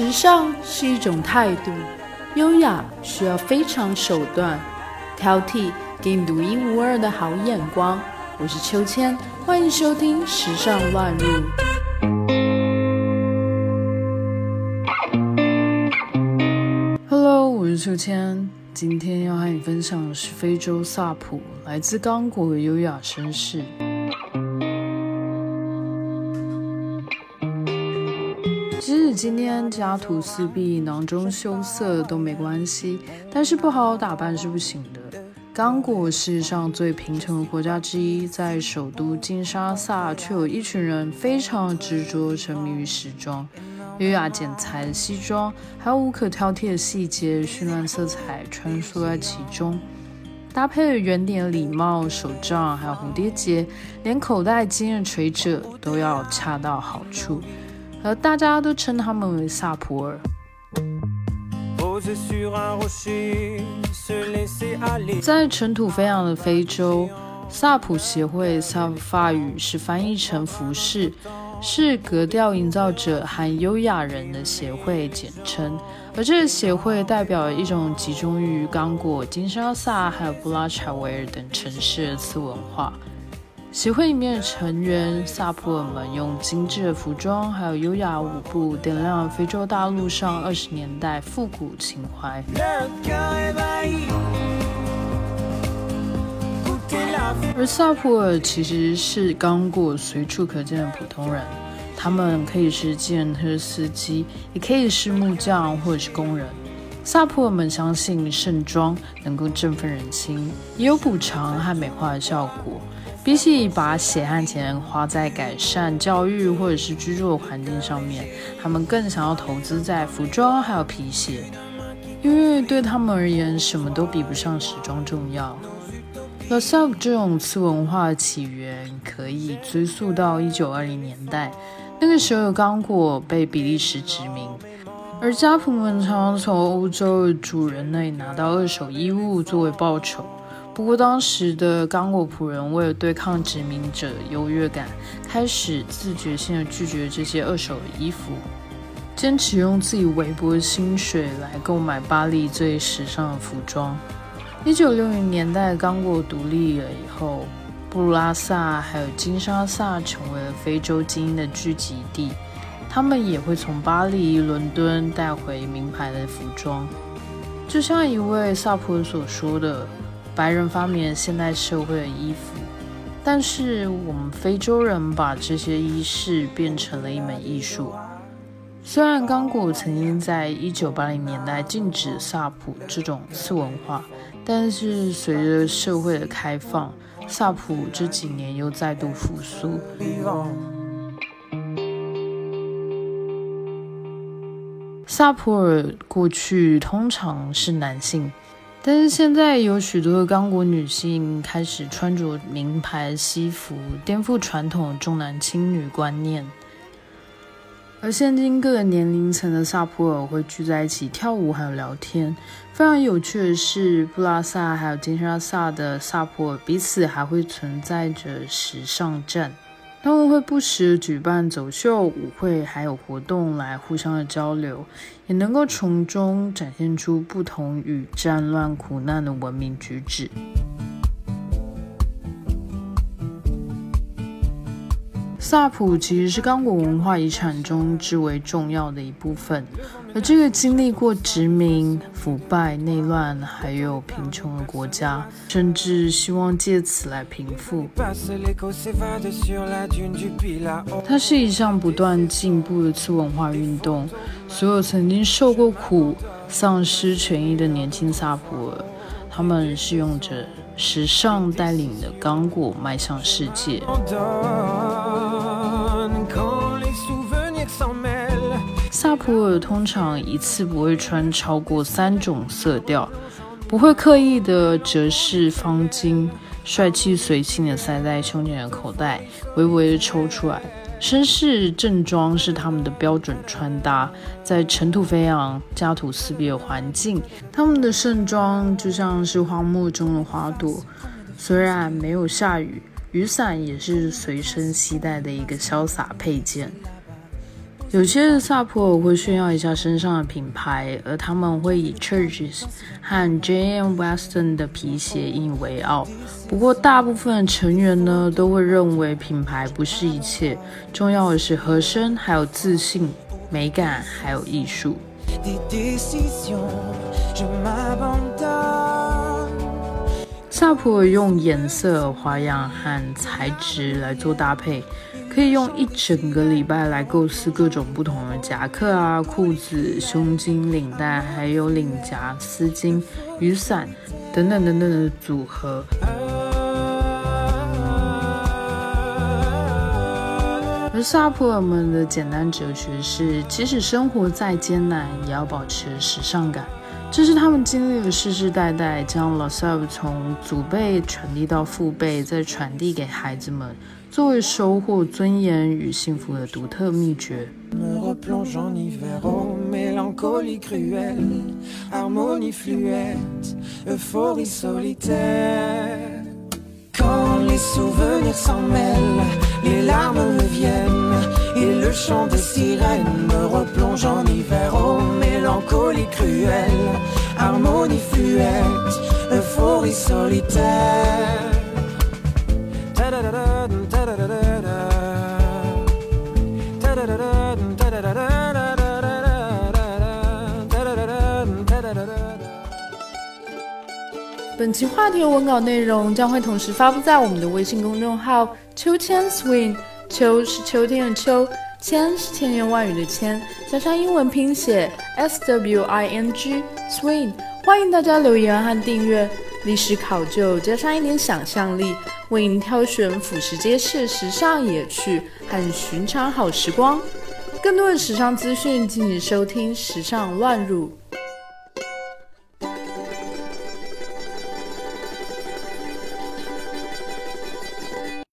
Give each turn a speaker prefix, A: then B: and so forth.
A: 时尚是一种态度，优雅需要非常手段，挑剔给你独一无二的好眼光。我是秋千，欢迎收听《时尚乱入》。Hello，我是秋千，今天要和你分享的是非洲萨普，来自刚果的优雅绅士。今天家徒四壁、囊中羞涩都没关系，但是不好好打扮是不行的。刚果世上最贫穷的国家之一，在首都金沙萨，却有一群人非常执着、沉迷于时装，优雅剪裁的西装，还有无可挑剔的细节、绚烂色彩穿梭在其中，搭配圆点礼帽、手杖，还有蝴蝶结，连口袋巾的垂褶都要恰到好处。而大家都称他们为萨普尔。在尘土飞扬的非洲，萨普协会萨普法语是翻译成服饰，是格调营造者和优雅人的协会简称。而这个协会代表一种集中于刚果、金沙萨还有布拉查维尔等城市的次文化。协会里面的成员萨普尔们用精致的服装，还有优雅舞步，点亮了非洲大陆上二十年代复古情怀。而萨普尔其实是刚果随处可见的普通人，他们可以是计程车司机，也可以是木匠或者是工人。萨普尔们相信盛装能够振奋人心，也有补偿和美化的效果。比起把血汗钱花在改善教育或者是居住的环境上面，他们更想要投资在服装还有皮鞋，因为对他们而言，什么都比不上时装重要。lasube 这种次文化的起源可以追溯到一九二零年代，那个时候刚果被比利时殖民，而家仆们常常从欧洲的主人那里拿到二手衣物作为报酬。不过，当时的刚果仆人为了对抗殖民者优越感，开始自觉性的拒绝这些二手衣服，坚持用自己微薄的薪水来购买巴黎最时尚的服装。一九六零年代，刚果独立了以后，布鲁拉萨还有金沙萨成为了非洲精英的聚集地，他们也会从巴黎、伦敦带回名牌的服装，就像一位萨普尔所说的。白人发明了现代社会的衣服，但是我们非洲人把这些衣饰变成了一门艺术。虽然刚果曾经在一九八零年代禁止萨普这种次文化，但是随着社会的开放，萨普这几年又再度复苏。萨普尔过去通常是男性。但是现在有许多的刚果女性开始穿着名牌西服，颠覆传统重男轻女观念。而现今各个年龄层的萨普尔会聚在一起跳舞，还有聊天。非常有趣的是，布拉萨还有金沙萨的萨普尔彼此还会存在着时尚战。他们会不时举办走秀、舞会，还有活动来互相的交流，也能够从中展现出不同与战乱苦难的文明举止。萨普其实是刚果文化遗产中至为重要的一部分，而这个经历过殖民、腐败、内乱，还有贫穷的国家，甚至希望借此来平复。它是一项不断进步的次文化运动。所有曾经受过苦、丧失权益的年轻萨普尔，他们是用着时尚带领的刚果迈向世界。萨普尔通常一次不会穿超过三种色调，不会刻意的折饰方巾，帅气随性的塞在胸前的口袋，微微的抽出来。绅士正装是他们的标准穿搭，在尘土飞扬、家徒四壁的环境，他们的盛装就像是荒漠中的花朵。虽然没有下雨，雨伞也是随身携带的一个潇洒配件。有些萨普尔会炫耀一下身上的品牌，而他们会以 Churches 和 J.M. Weston 的皮鞋引以为傲。不过，大部分成员呢都会认为品牌不是一切，重要的是合身，还有自信、美感，还有艺术。萨普尔用颜色、花样和材质来做搭配，可以用一整个礼拜来构思各种不同的夹克啊、裤子、胸襟、领带，还有领夹、丝巾、雨伞等等等等的组合。而萨普尔们的简单哲学是：即使生活再艰难，也要保持时尚感。这是他们经历了世世代代，将 l a s a v 从祖辈传递到父辈，再传递给孩子们，作为收获尊严与幸福的独特秘诀。本期话题的文稿内容将会同时发布在我们的微信公众号“秋千 swing”。秋是秋天的秋，千是千言万语的千，加上英文拼写 s w i n g swing。欢迎大家留言和订阅。历史考究加上一点想象力，为您挑选俯拾皆是时尚野趣和寻常好时光。更多的时尚资讯，敬请收听《时尚乱入》。